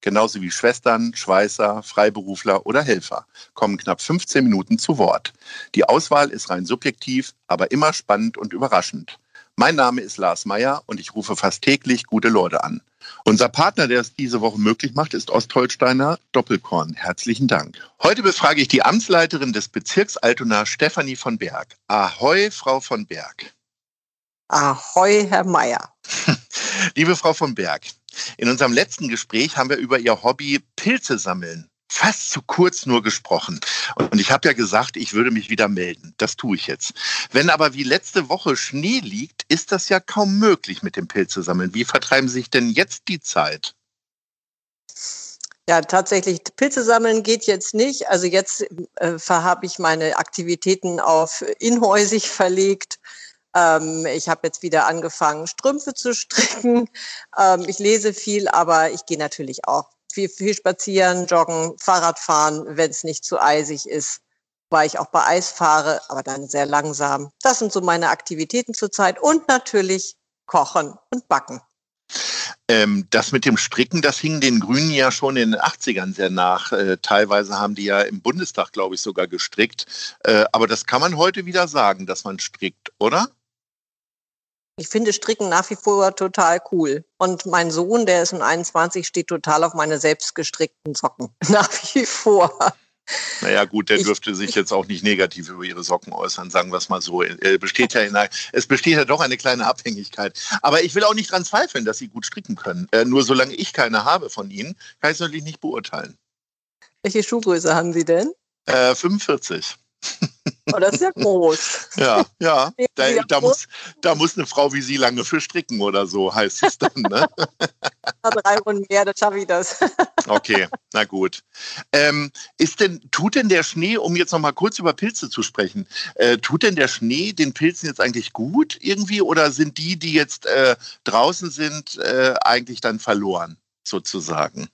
genauso wie Schwestern, Schweißer, Freiberufler oder Helfer, kommen knapp 15 Minuten zu Wort. Die Auswahl ist rein subjektiv, aber immer spannend und überraschend. Mein Name ist Lars Meyer und ich rufe fast täglich gute Leute an. Unser Partner, der es diese Woche möglich macht, ist Ostholsteiner Doppelkorn. Herzlichen Dank. Heute befrage ich die Amtsleiterin des Bezirks Altona, Stefanie von Berg. Ahoi, Frau von Berg. Ahoi, Herr Meyer. Liebe Frau von Berg, in unserem letzten Gespräch haben wir über Ihr Hobby Pilze sammeln fast zu kurz nur gesprochen. Und ich habe ja gesagt, ich würde mich wieder melden. Das tue ich jetzt. Wenn aber wie letzte Woche Schnee liegt, ist das ja kaum möglich mit dem Pilze sammeln. Wie vertreiben Sie sich denn jetzt die Zeit? Ja, tatsächlich, Pilze sammeln geht jetzt nicht. Also jetzt äh, habe ich meine Aktivitäten auf inhäusig verlegt. Ähm, ich habe jetzt wieder angefangen, Strümpfe zu stricken. Ähm, ich lese viel, aber ich gehe natürlich auch viel, viel spazieren, joggen, Fahrrad fahren, wenn es nicht zu eisig ist. Weil ich auch bei Eis fahre, aber dann sehr langsam. Das sind so meine Aktivitäten zurzeit und natürlich kochen und backen. Ähm, das mit dem Stricken, das hing den Grünen ja schon in den 80ern sehr nach. Äh, teilweise haben die ja im Bundestag, glaube ich, sogar gestrickt. Äh, aber das kann man heute wieder sagen, dass man strickt, oder? Ich finde Stricken nach wie vor total cool. Und mein Sohn, der ist um 21, steht total auf meine selbst gestrickten Socken. Nach wie vor. Naja, gut, der dürfte sich jetzt auch nicht negativ über ihre Socken äußern, sagen wir es mal so. Er besteht ja in einer, es besteht ja doch eine kleine Abhängigkeit. Aber ich will auch nicht dran zweifeln, dass Sie gut stricken können. Äh, nur solange ich keine habe von Ihnen, kann ich es natürlich nicht beurteilen. Welche Schuhgröße haben Sie denn? Äh, 45. Oh, das ist ja groß. Ja, ja. Da, da, muss, da muss eine Frau wie Sie lange für stricken oder so, heißt es dann. Ne? Drei Runden mehr, dann schaffe ich das. Okay, na gut. Ähm, ist denn, tut denn der Schnee, um jetzt noch mal kurz über Pilze zu sprechen, äh, tut denn der Schnee den Pilzen jetzt eigentlich gut irgendwie oder sind die, die jetzt äh, draußen sind, äh, eigentlich dann verloren, sozusagen?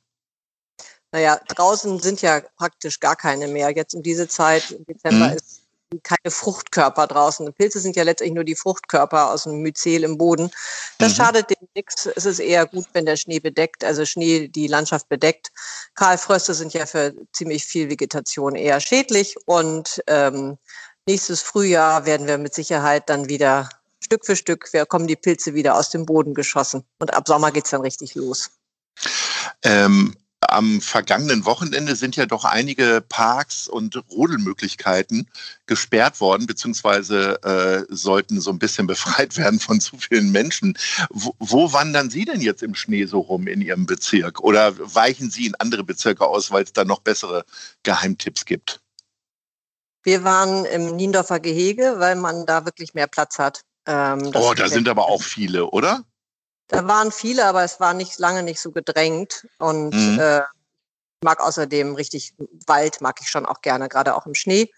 Naja, draußen sind ja praktisch gar keine mehr. Jetzt um diese Zeit, im Dezember, mhm. ist keine Fruchtkörper draußen. Pilze sind ja letztlich nur die Fruchtkörper aus dem Myzel im Boden. Das mhm. schadet dem nichts. Es ist eher gut, wenn der Schnee bedeckt, also Schnee die Landschaft bedeckt. Kahlfröste sind ja für ziemlich viel Vegetation eher schädlich und ähm, nächstes Frühjahr werden wir mit Sicherheit dann wieder Stück für Stück, wir kommen die Pilze wieder aus dem Boden geschossen und ab Sommer geht's dann richtig los. Ähm, am vergangenen Wochenende sind ja doch einige Parks und Rodelmöglichkeiten gesperrt worden, beziehungsweise äh, sollten so ein bisschen befreit werden von zu vielen Menschen. Wo, wo wandern Sie denn jetzt im Schnee so rum in Ihrem Bezirk? Oder weichen Sie in andere Bezirke aus, weil es da noch bessere Geheimtipps gibt? Wir waren im Niendorfer Gehege, weil man da wirklich mehr Platz hat. Ähm, oh, da sind aber auch viele, oder? Da waren viele, aber es war nicht lange nicht so gedrängt. Und mhm. äh, mag außerdem richtig Wald, mag ich schon auch gerne, gerade auch im Schnee.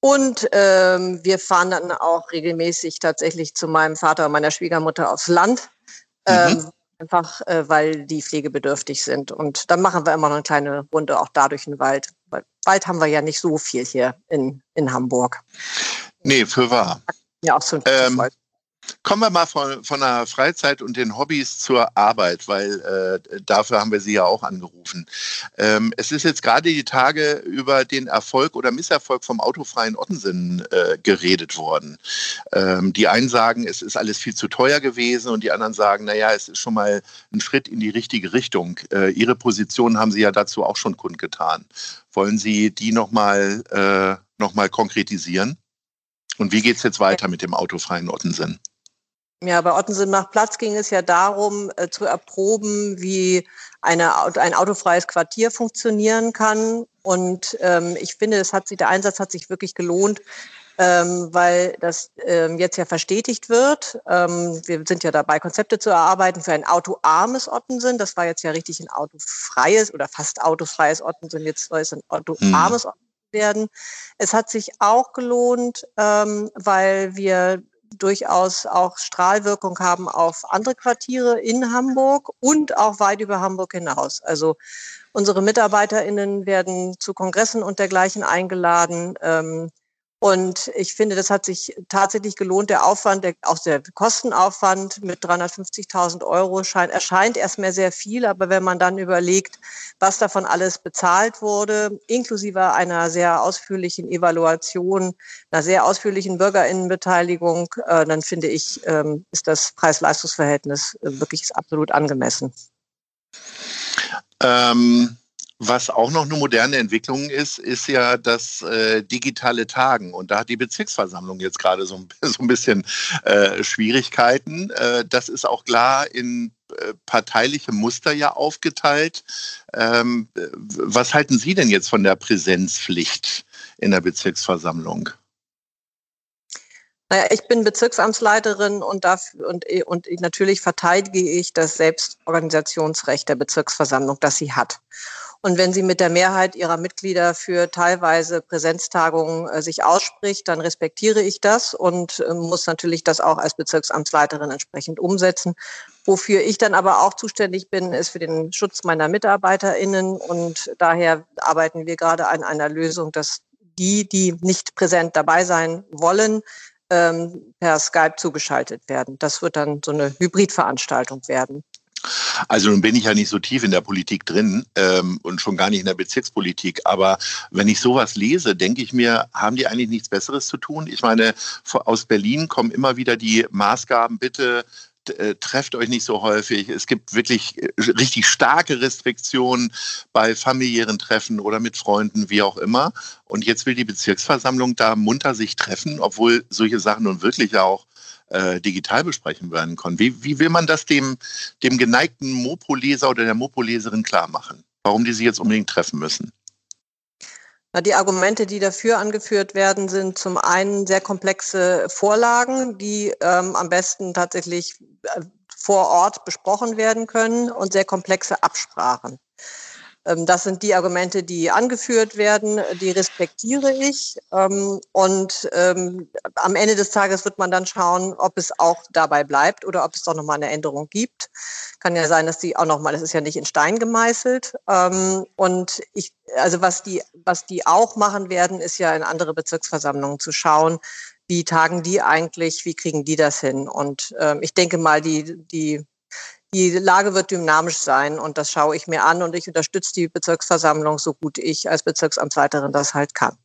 Und ähm, wir fahren dann auch regelmäßig tatsächlich zu meinem Vater und meiner Schwiegermutter aufs Land. Ähm, mhm. Einfach äh, weil die pflegebedürftig sind. Und dann machen wir immer noch eine kleine Runde auch da durch den Wald. Weil Wald haben wir ja nicht so viel hier in, in Hamburg. Nee, für wahr. Ja, auch so ein ähm, Kommen wir mal von, von der Freizeit und den Hobbys zur Arbeit, weil äh, dafür haben wir Sie ja auch angerufen. Ähm, es ist jetzt gerade die Tage über den Erfolg oder Misserfolg vom autofreien Ottensen äh, geredet worden. Ähm, die einen sagen, es ist alles viel zu teuer gewesen und die anderen sagen, naja, es ist schon mal ein Schritt in die richtige Richtung. Äh, Ihre Position haben Sie ja dazu auch schon kundgetan. Wollen Sie die nochmal äh, noch konkretisieren? Und wie geht es jetzt weiter mit dem autofreien Ottensen? Ja, bei Ottensen macht Platz ging es ja darum, äh, zu erproben, wie eine, ein autofreies Quartier funktionieren kann. Und ähm, ich finde, es hat sich, der Einsatz hat sich wirklich gelohnt, ähm, weil das ähm, jetzt ja verstetigt wird. Ähm, wir sind ja dabei, Konzepte zu erarbeiten für ein autoarmes Ottensen. Das war jetzt ja richtig ein autofreies oder fast autofreies Ottensen. Jetzt soll es ein autoarmes mhm. Ottensen werden. Es hat sich auch gelohnt, ähm, weil wir durchaus auch Strahlwirkung haben auf andere Quartiere in Hamburg und auch weit über Hamburg hinaus. Also unsere MitarbeiterInnen werden zu Kongressen und dergleichen eingeladen. Ähm, und ich finde, das hat sich tatsächlich gelohnt. Der Aufwand, der, auch der Kostenaufwand mit 350.000 Euro scheint, erscheint erstmal sehr viel. Aber wenn man dann überlegt, was davon alles bezahlt wurde, inklusive einer sehr ausführlichen Evaluation, einer sehr ausführlichen Bürgerinnenbeteiligung, äh, dann finde ich, ähm, ist das Preis-Leistungs-Verhältnis äh, wirklich absolut angemessen. Ähm was auch noch eine moderne Entwicklung ist, ist ja das äh, digitale Tagen. Und da hat die Bezirksversammlung jetzt gerade so, so, ein bisschen äh, Schwierigkeiten. Äh, das ist auch klar in äh, parteiliche Muster ja aufgeteilt. Ähm, was halten Sie denn jetzt von der Präsenzpflicht in der Bezirksversammlung? Naja, ich bin Bezirksamtsleiterin und, dafür, und, und natürlich verteidige ich das Selbstorganisationsrecht der Bezirksversammlung, das sie hat. Und wenn sie mit der Mehrheit ihrer Mitglieder für teilweise Präsenztagungen äh, sich ausspricht, dann respektiere ich das und äh, muss natürlich das auch als Bezirksamtsleiterin entsprechend umsetzen. Wofür ich dann aber auch zuständig bin, ist für den Schutz meiner MitarbeiterInnen. Und daher arbeiten wir gerade an einer Lösung, dass die, die nicht präsent dabei sein wollen, ähm, per Skype zugeschaltet werden. Das wird dann so eine Hybridveranstaltung werden. Also nun bin ich ja nicht so tief in der Politik drin ähm, und schon gar nicht in der Bezirkspolitik. Aber wenn ich sowas lese, denke ich mir, haben die eigentlich nichts Besseres zu tun? Ich meine, aus Berlin kommen immer wieder die Maßgaben, bitte äh, trefft euch nicht so häufig. Es gibt wirklich äh, richtig starke Restriktionen bei familiären Treffen oder mit Freunden, wie auch immer. Und jetzt will die Bezirksversammlung da munter sich treffen, obwohl solche Sachen nun wirklich auch äh, digital besprechen werden können. Wie, wie will man das dem, dem geneigten Mopo-Leser oder der Mopo-Leserin klar machen? Warum die sich jetzt unbedingt treffen müssen? Na, die Argumente, die dafür angeführt werden, sind zum einen sehr komplexe Vorlagen, die ähm, am besten tatsächlich äh, vor Ort besprochen werden können und sehr komplexe Absprachen. Ähm, das sind die Argumente, die angeführt werden, die respektiere ich. Ähm, und ähm, am Ende des Tages wird man dann schauen, ob es auch dabei bleibt oder ob es doch nochmal eine Änderung gibt. Kann ja sein, dass die auch nochmal, das ist ja nicht in Stein gemeißelt. Und ich, also was die, was die auch machen werden, ist ja in andere Bezirksversammlungen zu schauen, wie tagen die eigentlich, wie kriegen die das hin? Und ich denke mal, die, die die Lage wird dynamisch sein und das schaue ich mir an und ich unterstütze die Bezirksversammlung so gut ich als Bezirksamtsleiterin das halt kann.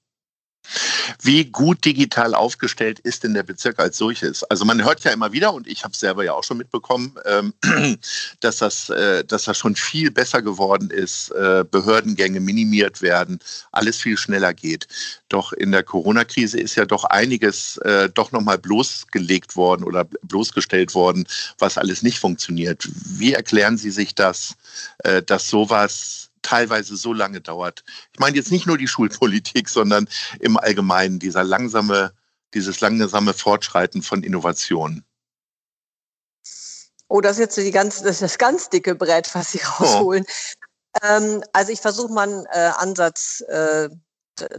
Wie gut digital aufgestellt ist denn der Bezirk als solches? Also man hört ja immer wieder, und ich habe es selber ja auch schon mitbekommen, ähm, dass, das, äh, dass das schon viel besser geworden ist, äh, Behördengänge minimiert werden, alles viel schneller geht. Doch in der Corona-Krise ist ja doch einiges äh, doch nochmal bloßgelegt worden oder bloßgestellt worden, was alles nicht funktioniert. Wie erklären Sie sich das, äh, dass sowas teilweise so lange dauert. Ich meine jetzt nicht nur die Schulpolitik, sondern im Allgemeinen dieser langsame, dieses langsame Fortschreiten von Innovationen. Oh, das ist jetzt die ganz, das, ist das ganz dicke Brett, was Sie oh. rausholen. Oh. Ähm, also ich versuche mal einen äh, Ansatz äh,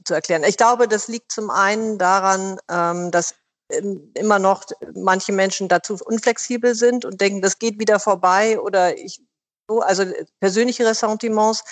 zu erklären. Ich glaube, das liegt zum einen daran, ähm, dass ähm, immer noch manche Menschen dazu unflexibel sind und denken, das geht wieder vorbei oder ich also äh, persönliche Ressentiments.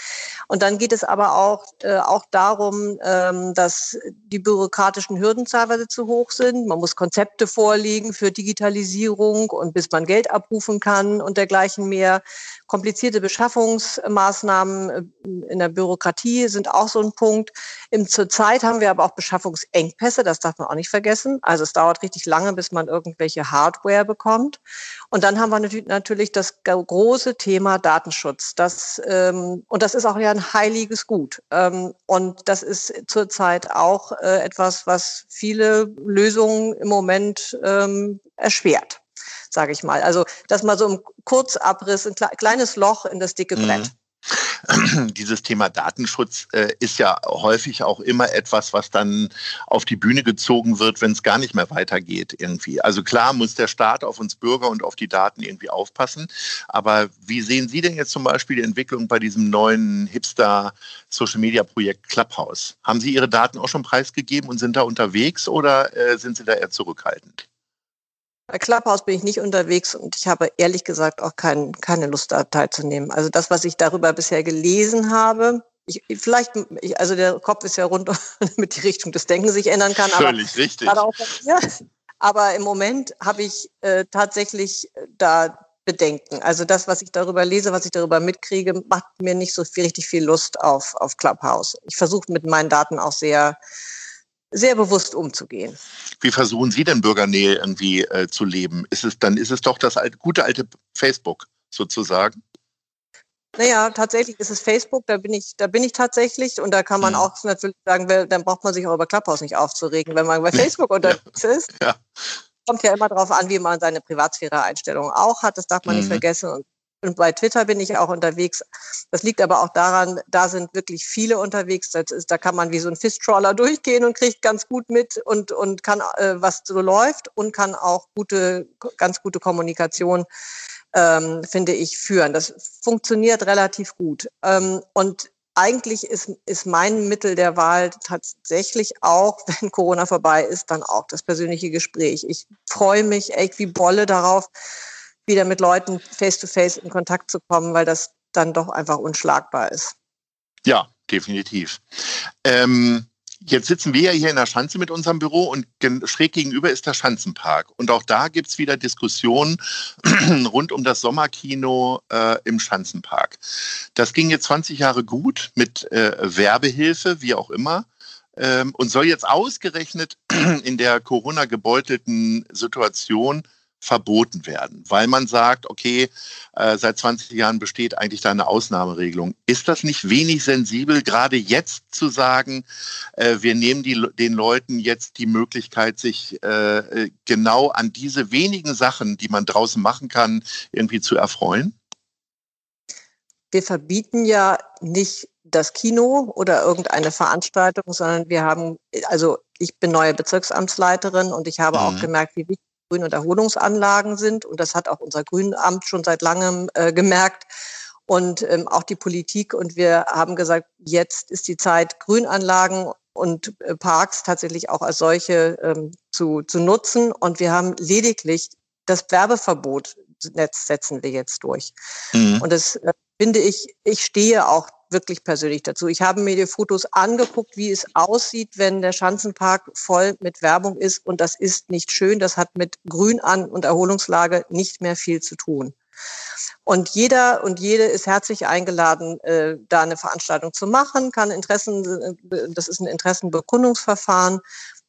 Und dann geht es aber auch, äh, auch darum, ähm, dass die bürokratischen Hürden teilweise zu hoch sind. Man muss Konzepte vorlegen für Digitalisierung und bis man Geld abrufen kann und dergleichen mehr. Komplizierte Beschaffungsmaßnahmen äh, in der Bürokratie sind auch so ein Punkt. Im, Zurzeit haben wir aber auch Beschaffungsengpässe, das darf man auch nicht vergessen. Also es dauert richtig lange, bis man irgendwelche Hardware bekommt. Und dann haben wir natürlich das große Thema Datenschutz. Das, ähm, und das ist auch ja ein heiliges Gut. Ähm, und das ist zurzeit auch äh, etwas, was viele Lösungen im Moment ähm, erschwert, sage ich mal. Also das mal so im Kurzabriss, ein kleines Loch in das dicke Brett. Mhm. dieses Thema Datenschutz äh, ist ja häufig auch immer etwas, was dann auf die Bühne gezogen wird, wenn es gar nicht mehr weitergeht irgendwie. Also klar muss der Staat auf uns Bürger und auf die Daten irgendwie aufpassen. Aber wie sehen Sie denn jetzt zum Beispiel die Entwicklung bei diesem neuen Hipster-Social-Media-Projekt Clubhouse? Haben Sie Ihre Daten auch schon preisgegeben und sind da unterwegs oder äh, sind Sie da eher zurückhaltend? Bei Clubhouse bin ich nicht unterwegs und ich habe ehrlich gesagt auch kein, keine Lust, da teilzunehmen. Also das, was ich darüber bisher gelesen habe, ich, vielleicht, ich, also der Kopf ist ja rund, damit die Richtung des Denkens sich ändern kann. Völlig aber, richtig. Auch, ja, aber im Moment habe ich äh, tatsächlich äh, da Bedenken. Also das, was ich darüber lese, was ich darüber mitkriege, macht mir nicht so viel, richtig viel Lust auf, auf Clubhouse. Ich versuche mit meinen Daten auch sehr sehr bewusst umzugehen. Wie versuchen Sie denn Bürgernähe irgendwie äh, zu leben? Ist es, dann ist es doch das alte, gute alte Facebook sozusagen? Naja, tatsächlich ist es Facebook, da bin ich, da bin ich tatsächlich und da kann man mhm. auch natürlich sagen, dann braucht man sich auch über Clubhouse nicht aufzuregen, wenn man bei Facebook unterwegs ja. ist. Ja. Kommt ja immer darauf an, wie man seine Privatsphäre-Einstellungen auch hat, das darf man mhm. nicht vergessen. Und und bei Twitter bin ich auch unterwegs. Das liegt aber auch daran, da sind wirklich viele unterwegs. Ist, da kann man wie so ein Fischtrawler durchgehen und kriegt ganz gut mit und, und kann, äh, was so läuft und kann auch gute, ganz gute Kommunikation, ähm, finde ich, führen. Das funktioniert relativ gut. Ähm, und eigentlich ist, ist mein Mittel der Wahl tatsächlich auch, wenn Corona vorbei ist, dann auch das persönliche Gespräch. Ich freue mich echt wie Bolle darauf, wieder mit Leuten face-to-face -face in Kontakt zu kommen, weil das dann doch einfach unschlagbar ist. Ja, definitiv. Ähm, jetzt sitzen wir ja hier in der Schanze mit unserem Büro und schräg gegenüber ist der Schanzenpark. Und auch da gibt es wieder Diskussionen rund um das Sommerkino äh, im Schanzenpark. Das ging jetzt 20 Jahre gut mit äh, Werbehilfe, wie auch immer ähm, und soll jetzt ausgerechnet in der Corona-gebeutelten Situation verboten werden, weil man sagt, okay, äh, seit 20 Jahren besteht eigentlich da eine Ausnahmeregelung. Ist das nicht wenig sensibel, gerade jetzt zu sagen, äh, wir nehmen die, den Leuten jetzt die Möglichkeit, sich äh, genau an diese wenigen Sachen, die man draußen machen kann, irgendwie zu erfreuen? Wir verbieten ja nicht das Kino oder irgendeine Veranstaltung, sondern wir haben, also ich bin neue Bezirksamtsleiterin und ich habe mhm. auch gemerkt, wie wichtig Grün- und Erholungsanlagen sind. Und das hat auch unser Grünamt schon seit langem äh, gemerkt. Und ähm, auch die Politik. Und wir haben gesagt, jetzt ist die Zeit, Grünanlagen und äh, Parks tatsächlich auch als solche ähm, zu, zu nutzen. Und wir haben lediglich das Werbeverbot Netz setzen wir jetzt durch. Mhm. Und das äh, finde ich, ich stehe auch wirklich persönlich dazu. Ich habe mir die Fotos angeguckt, wie es aussieht, wenn der Schanzenpark voll mit Werbung ist. Und das ist nicht schön. Das hat mit Grünan- und Erholungslage nicht mehr viel zu tun. Und jeder und jede ist herzlich eingeladen, äh, da eine Veranstaltung zu machen, kann Interessen, äh, das ist ein Interessenbekundungsverfahren.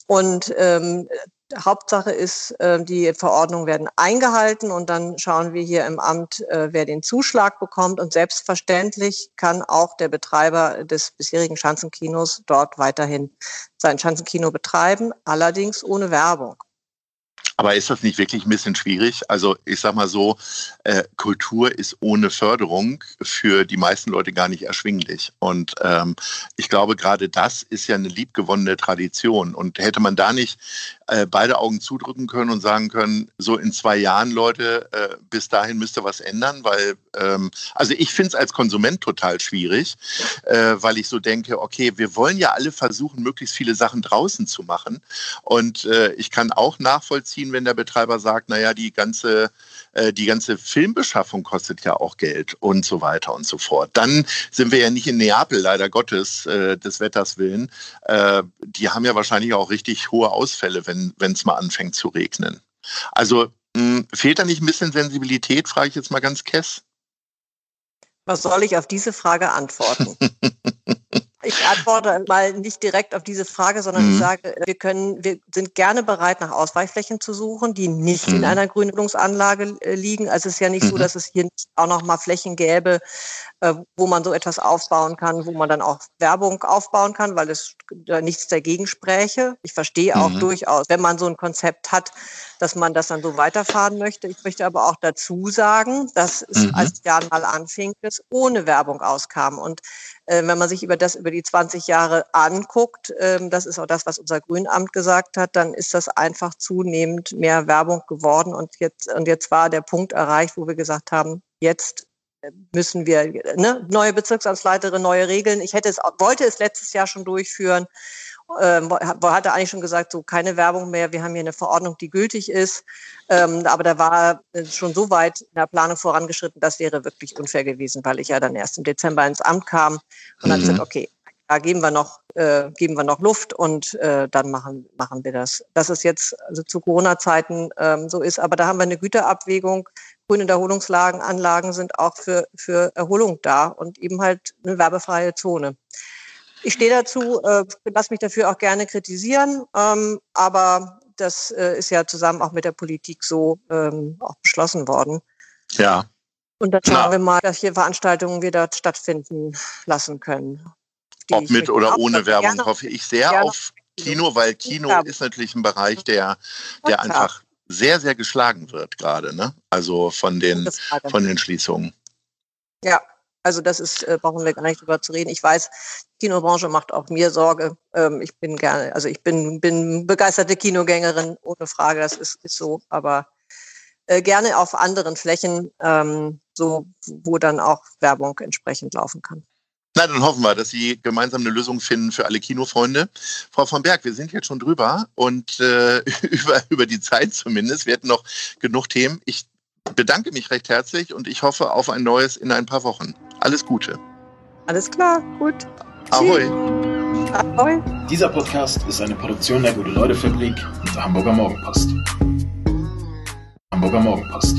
Und ähm, Hauptsache ist, äh, die Verordnungen werden eingehalten und dann schauen wir hier im Amt, äh, wer den Zuschlag bekommt. Und selbstverständlich kann auch der Betreiber des bisherigen Schanzenkinos dort weiterhin sein Schanzenkino betreiben, allerdings ohne Werbung. Aber ist das nicht wirklich ein bisschen schwierig? Also ich sage mal so, äh, Kultur ist ohne Förderung für die meisten Leute gar nicht erschwinglich. Und ähm, ich glaube, gerade das ist ja eine liebgewonnene Tradition. Und hätte man da nicht äh, beide Augen zudrücken können und sagen können, so in zwei Jahren, Leute, äh, bis dahin müsste was ändern, weil, ähm, also ich finde es als Konsument total schwierig, äh, weil ich so denke, okay, wir wollen ja alle versuchen, möglichst viele Sachen draußen zu machen. Und äh, ich kann auch nachvollziehen, wenn der Betreiber sagt, naja, die ganze äh, die ganze Filmbeschaffung kostet ja auch Geld und so weiter und so fort. Dann sind wir ja nicht in Neapel, leider Gottes, des Wetters willen. Die haben ja wahrscheinlich auch richtig hohe Ausfälle, wenn es mal anfängt zu regnen. Also mh, hm, fehlt da nicht ein bisschen Sensibilität, frage ich jetzt mal ganz kess. Was soll ich auf diese Frage antworten? Ich antworte mal nicht direkt auf diese Frage, sondern mhm. ich sage, wir können, wir sind gerne bereit, nach Ausweichflächen zu suchen, die nicht mhm. in einer Grünnutzungsanlage äh, liegen. Also es ist ja nicht mhm. so, dass es hier nicht auch noch mal Flächen gäbe, äh, wo man so etwas aufbauen kann, wo man dann auch Werbung aufbauen kann, weil es da nichts dagegen spräche. Ich verstehe auch mhm. durchaus, wenn man so ein Konzept hat, dass man das dann so weiterfahren möchte. Ich möchte aber auch dazu sagen, dass es mhm. als Jahr mal anfing, es ohne Werbung auskam. Und äh, wenn man sich über das über die 20 Jahre anguckt, ähm, das ist auch das, was unser Grünamt gesagt hat, dann ist das einfach zunehmend mehr Werbung geworden und jetzt und jetzt war der Punkt erreicht, wo wir gesagt haben, jetzt äh, müssen wir ne, neue Bezirksamtsleiterin, neue Regeln. Ich hätte es wollte es letztes Jahr schon durchführen ähm, hatte eigentlich schon gesagt, so keine Werbung mehr. Wir haben hier eine Verordnung, die gültig ist. Ähm, aber da war schon so weit in der Planung vorangeschritten, das wäre wirklich unfair gewesen, weil ich ja dann erst im Dezember ins Amt kam und mhm. dann gesagt, okay, da geben wir noch, äh, geben wir noch Luft und äh, dann machen, machen wir das. Dass es jetzt also zu Corona-Zeiten ähm, so ist, aber da haben wir eine Güterabwägung. Grüne Erholungslagen, Anlagen sind auch für, für Erholung da und eben halt eine werbefreie Zone. Ich stehe dazu, äh, lasse mich dafür auch gerne kritisieren, ähm, aber das äh, ist ja zusammen auch mit der Politik so ähm, auch beschlossen worden. Ja. Und dann schauen Na. wir mal, dass hier Veranstaltungen wieder stattfinden lassen können. Ob mit oder ohne Werbung gerne, hoffe ich sehr auf Kino, weil Kino ja. ist natürlich ein Bereich, der, der einfach sehr, sehr geschlagen wird gerade, ne? Also von den, von den Schließungen. Ja, also das ist, äh, brauchen wir gar nicht drüber zu reden. Ich weiß, Kinobranche macht auch mir Sorge. Ähm, ich bin gerne, also ich bin, bin begeisterte Kinogängerin, ohne Frage, das ist, ist so, aber äh, gerne auf anderen Flächen, ähm, so wo dann auch Werbung entsprechend laufen kann. Na, dann hoffen wir, dass Sie gemeinsam eine Lösung finden für alle Kinofreunde. Frau von Berg, wir sind jetzt schon drüber und äh, über, über die Zeit zumindest. Wir hätten noch genug Themen. Ich bedanke mich recht herzlich und ich hoffe auf ein neues in ein paar Wochen. Alles Gute. Alles klar, gut. Ahoi. Ahoi. Dieser Podcast ist eine Produktion der Gute-Leute-Fabrik und der Hamburger Morgenpost. Hamburger Morgenpost.